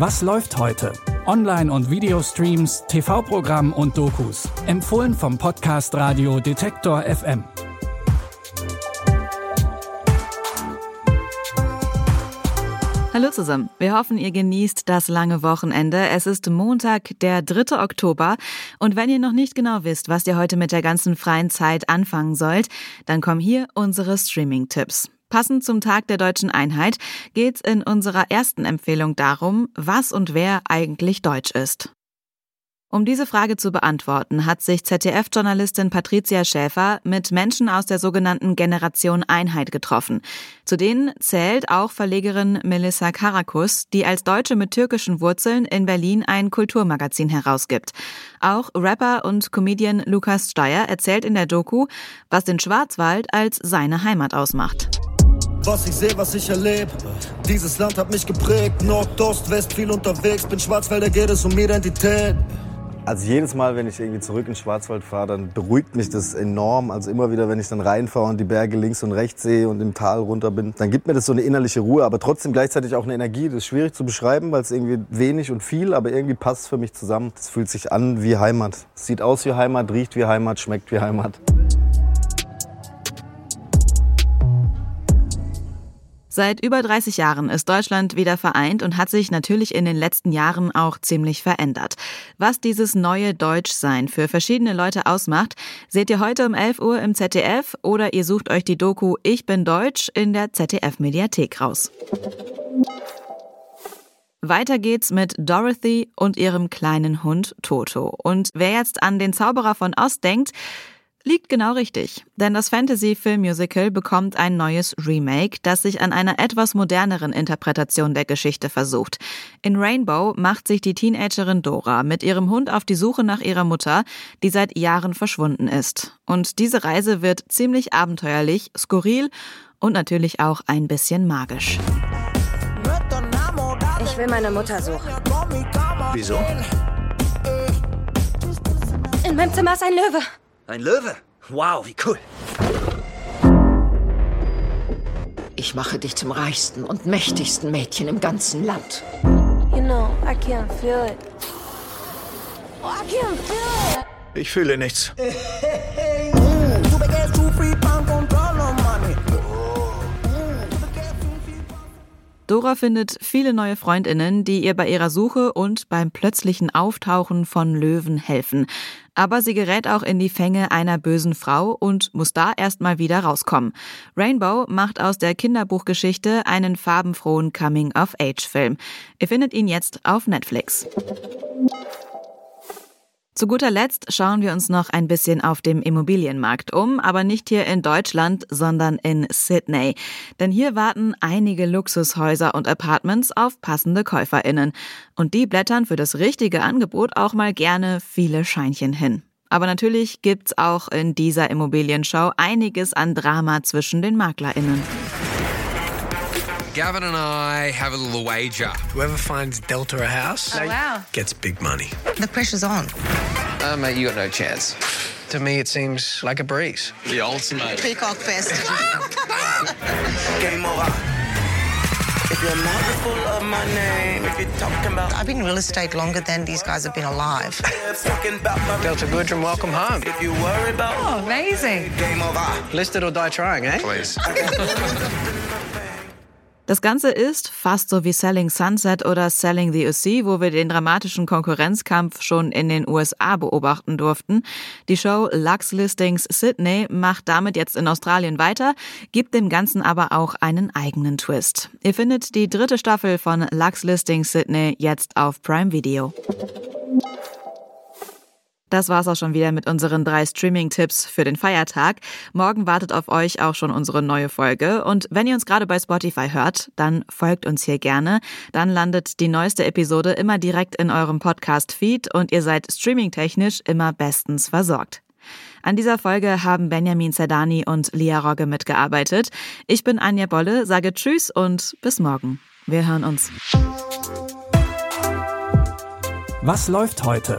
Was läuft heute? Online- und Videostreams, TV-Programm und Dokus. Empfohlen vom Podcast Radio Detektor FM. Hallo zusammen. Wir hoffen, ihr genießt das lange Wochenende. Es ist Montag, der 3. Oktober. Und wenn ihr noch nicht genau wisst, was ihr heute mit der ganzen freien Zeit anfangen sollt, dann kommen hier unsere Streaming-Tipps. Passend zum Tag der deutschen Einheit geht's in unserer ersten Empfehlung darum, was und wer eigentlich deutsch ist. Um diese Frage zu beantworten, hat sich ZDF-Journalistin Patricia Schäfer mit Menschen aus der sogenannten Generation Einheit getroffen. Zu denen zählt auch Verlegerin Melissa Karakus, die als Deutsche mit türkischen Wurzeln in Berlin ein Kulturmagazin herausgibt. Auch Rapper und Comedian Lukas Steyer erzählt in der Doku, was den Schwarzwald als seine Heimat ausmacht. Was ich sehe, was ich erlebe. Dieses Land hat mich geprägt. Nord, Ost, West, viel unterwegs. Bin Schwarzwälder, geht es um Identität. Also jedes Mal, wenn ich irgendwie zurück in Schwarzwald fahre, dann beruhigt mich das enorm. Also immer wieder, wenn ich dann reinfahre und die Berge links und rechts sehe und im Tal runter bin, dann gibt mir das so eine innerliche Ruhe, aber trotzdem gleichzeitig auch eine Energie. Das ist schwierig zu beschreiben, weil es irgendwie wenig und viel, aber irgendwie passt es für mich zusammen. Es fühlt sich an wie Heimat. Es sieht aus wie Heimat, riecht wie Heimat, schmeckt wie Heimat. Seit über 30 Jahren ist Deutschland wieder vereint und hat sich natürlich in den letzten Jahren auch ziemlich verändert. Was dieses neue Deutschsein für verschiedene Leute ausmacht, seht ihr heute um 11 Uhr im ZDF oder ihr sucht euch die Doku Ich bin Deutsch in der ZDF-Mediathek raus. Weiter geht's mit Dorothy und ihrem kleinen Hund Toto. Und wer jetzt an den Zauberer von Oz denkt, Liegt genau richtig, denn das Fantasy-Filmmusical bekommt ein neues Remake, das sich an einer etwas moderneren Interpretation der Geschichte versucht. In Rainbow macht sich die Teenagerin Dora mit ihrem Hund auf die Suche nach ihrer Mutter, die seit Jahren verschwunden ist. Und diese Reise wird ziemlich abenteuerlich, skurril und natürlich auch ein bisschen magisch. Ich will meine Mutter suchen. Wieso? In meinem Zimmer ist ein Löwe. Ein Löwe? Wow, wie cool. Ich mache dich zum reichsten und mächtigsten Mädchen im ganzen Land. You know, I can't feel it. Oh, I can't feel it. Ich fühle nichts. Dora findet viele neue Freundinnen, die ihr bei ihrer Suche und beim plötzlichen Auftauchen von Löwen helfen. Aber sie gerät auch in die Fänge einer bösen Frau und muss da erstmal wieder rauskommen. Rainbow macht aus der Kinderbuchgeschichte einen farbenfrohen Coming-of-Age-Film. Ihr findet ihn jetzt auf Netflix. Zu guter Letzt schauen wir uns noch ein bisschen auf dem Immobilienmarkt um, aber nicht hier in Deutschland, sondern in Sydney. Denn hier warten einige Luxushäuser und Apartments auf passende Käuferinnen. Und die blättern für das richtige Angebot auch mal gerne viele Scheinchen hin. Aber natürlich gibt's auch in dieser Immobilienshow einiges an Drama zwischen den MaklerInnen. Gavin and I have a little wager. Whoever finds Delta a house Oh, wow. gets big money. The pressure's on. Uh, mate, you got no chance. To me, it seems like a breeze. The ultimate. Peacock Fest. Game over. If you're mindful of my name, if you're talking about I've been in real estate longer than these guys have been alive. talking about my Delta Goodrum, welcome home. if you worry about Oh, amazing. game over. Listed or die trying, eh? Please. Das Ganze ist fast so wie Selling Sunset oder Selling the OC, wo wir den dramatischen Konkurrenzkampf schon in den USA beobachten durften. Die Show Lux Listings Sydney macht damit jetzt in Australien weiter, gibt dem Ganzen aber auch einen eigenen Twist. Ihr findet die dritte Staffel von Lux Listings Sydney jetzt auf Prime Video. Das war's auch schon wieder mit unseren drei Streaming-Tipps für den Feiertag. Morgen wartet auf euch auch schon unsere neue Folge. Und wenn ihr uns gerade bei Spotify hört, dann folgt uns hier gerne. Dann landet die neueste Episode immer direkt in eurem Podcast-Feed und ihr seid streamingtechnisch immer bestens versorgt. An dieser Folge haben Benjamin Zerdani und Lia Rogge mitgearbeitet. Ich bin Anja Bolle, sage Tschüss und bis morgen. Wir hören uns. Was läuft heute?